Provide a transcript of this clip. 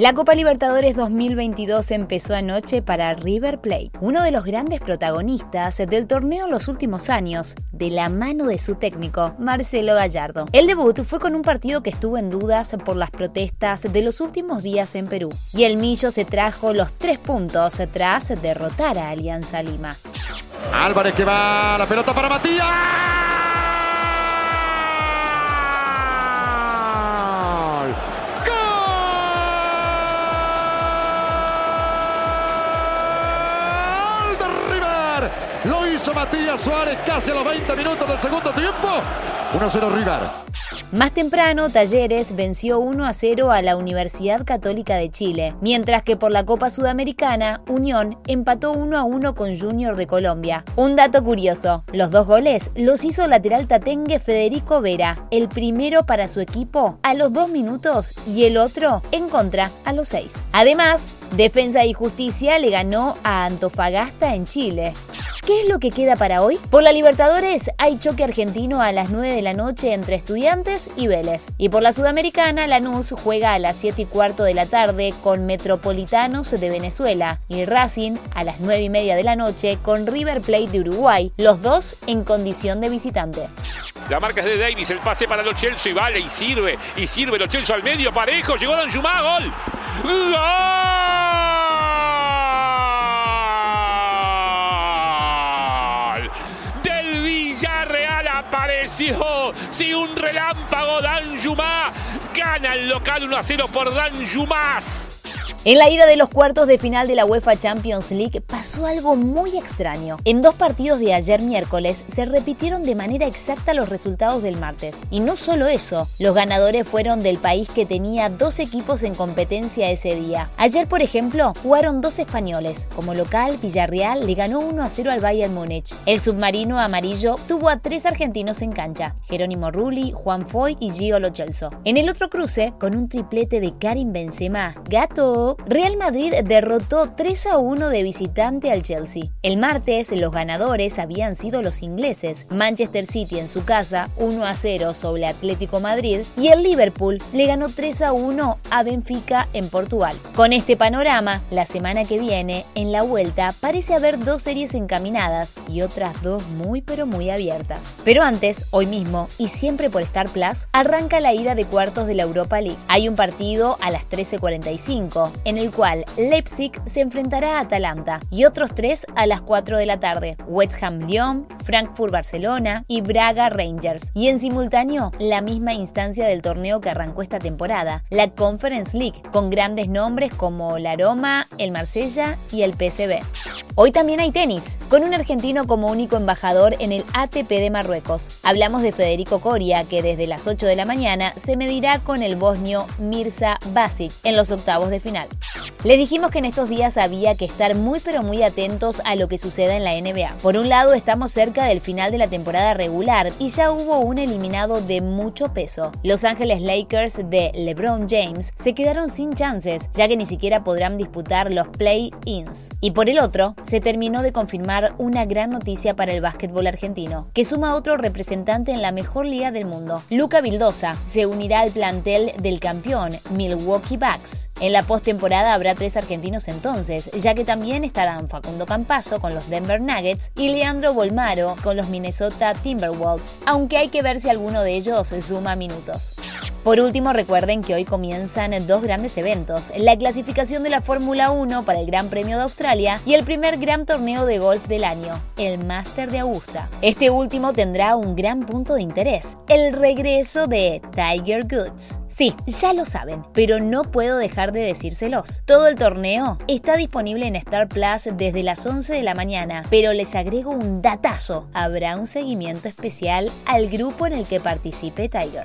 La Copa Libertadores 2022 empezó anoche para River Plate, uno de los grandes protagonistas del torneo en los últimos años, de la mano de su técnico, Marcelo Gallardo. El debut fue con un partido que estuvo en dudas por las protestas de los últimos días en Perú, y el Millo se trajo los tres puntos tras derrotar a Alianza Lima. Álvarez que va, la pelota para Matías. Lo hizo Matías Suárez casi a los 20 minutos del segundo tiempo. 1-0 River. Más temprano, Talleres venció 1 a 0 a la Universidad Católica de Chile, mientras que por la Copa Sudamericana, Unión empató 1 a 1 con Junior de Colombia. Un dato curioso, los dos goles los hizo lateral tatengue Federico Vera, el primero para su equipo a los 2 minutos y el otro en contra a los 6. Además, Defensa y Justicia le ganó a Antofagasta en Chile. ¿Qué es lo que queda para hoy? Por la Libertadores hay choque argentino a las 9 de la noche entre estudiantes y Vélez. Y por la Sudamericana, Lanús juega a las 7 y cuarto de la tarde con Metropolitanos de Venezuela y Racing a las 9 y media de la noche con River Plate de Uruguay, los dos en condición de visitante. La marca es de Davis, el pase para los Chelsea, vale y sirve, y sirve los Chelsea al medio, parejo, llegó Danjumá, gol. ¡Gol! Si un relámpago Dan Yumá gana el local 1 a 0 por Dan Yumás. En la ida de los cuartos de final de la UEFA Champions League pasó algo muy extraño. En dos partidos de ayer miércoles se repitieron de manera exacta los resultados del martes. Y no solo eso, los ganadores fueron del país que tenía dos equipos en competencia ese día. Ayer, por ejemplo, jugaron dos españoles. Como local, Villarreal le ganó 1 a 0 al Bayern Múnich. El submarino amarillo tuvo a tres argentinos en cancha: Jerónimo Rulli, Juan Foy y Gio Lo En el otro cruce, con un triplete de Karim Benzema, Gato Real Madrid derrotó 3 a 1 de visitante al Chelsea. El martes, los ganadores habían sido los ingleses, Manchester City en su casa 1 a 0 sobre Atlético Madrid y el Liverpool le ganó 3 a 1 a Benfica en Portugal. Con este panorama, la semana que viene, en la vuelta, parece haber dos series encaminadas y otras dos muy pero muy abiertas. Pero antes, hoy mismo, y siempre por Star Plus, arranca la ida de cuartos de la Europa League. Hay un partido a las 13.45 en el cual Leipzig se enfrentará a Atalanta y otros tres a las 4 de la tarde, West Ham Lyon, Frankfurt Barcelona y Braga Rangers. Y en simultáneo, la misma instancia del torneo que arrancó esta temporada, la Conference League, con grandes nombres como la Roma, el Marsella y el PSV. Hoy también hay tenis, con un argentino como único embajador en el ATP de Marruecos. Hablamos de Federico Coria, que desde las 8 de la mañana se medirá con el bosnio Mirza Basic en los octavos de final. Le dijimos que en estos días había que estar muy pero muy atentos a lo que suceda en la NBA. Por un lado, estamos cerca del final de la temporada regular y ya hubo un eliminado de mucho peso. Los Ángeles Lakers de LeBron James se quedaron sin chances, ya que ni siquiera podrán disputar los play-ins. Y por el otro, se terminó de confirmar una gran noticia para el básquetbol argentino, que suma otro representante en la mejor liga del mundo. Luca Vildosa se unirá al plantel del campeón Milwaukee Bucks. En la postemporada habrá tres argentinos entonces, ya que también estarán Facundo Campazo con los Denver Nuggets y Leandro Bolmaro con los Minnesota Timberwolves, aunque hay que ver si alguno de ellos suma minutos. Por último, recuerden que hoy comienzan dos grandes eventos, la clasificación de la Fórmula 1 para el Gran Premio de Australia y el gran torneo de golf del año, el Master de Augusta. Este último tendrá un gran punto de interés, el regreso de Tiger Goods. Sí, ya lo saben, pero no puedo dejar de decírselos. Todo el torneo está disponible en Star Plus desde las 11 de la mañana, pero les agrego un datazo. Habrá un seguimiento especial al grupo en el que participe Tiger.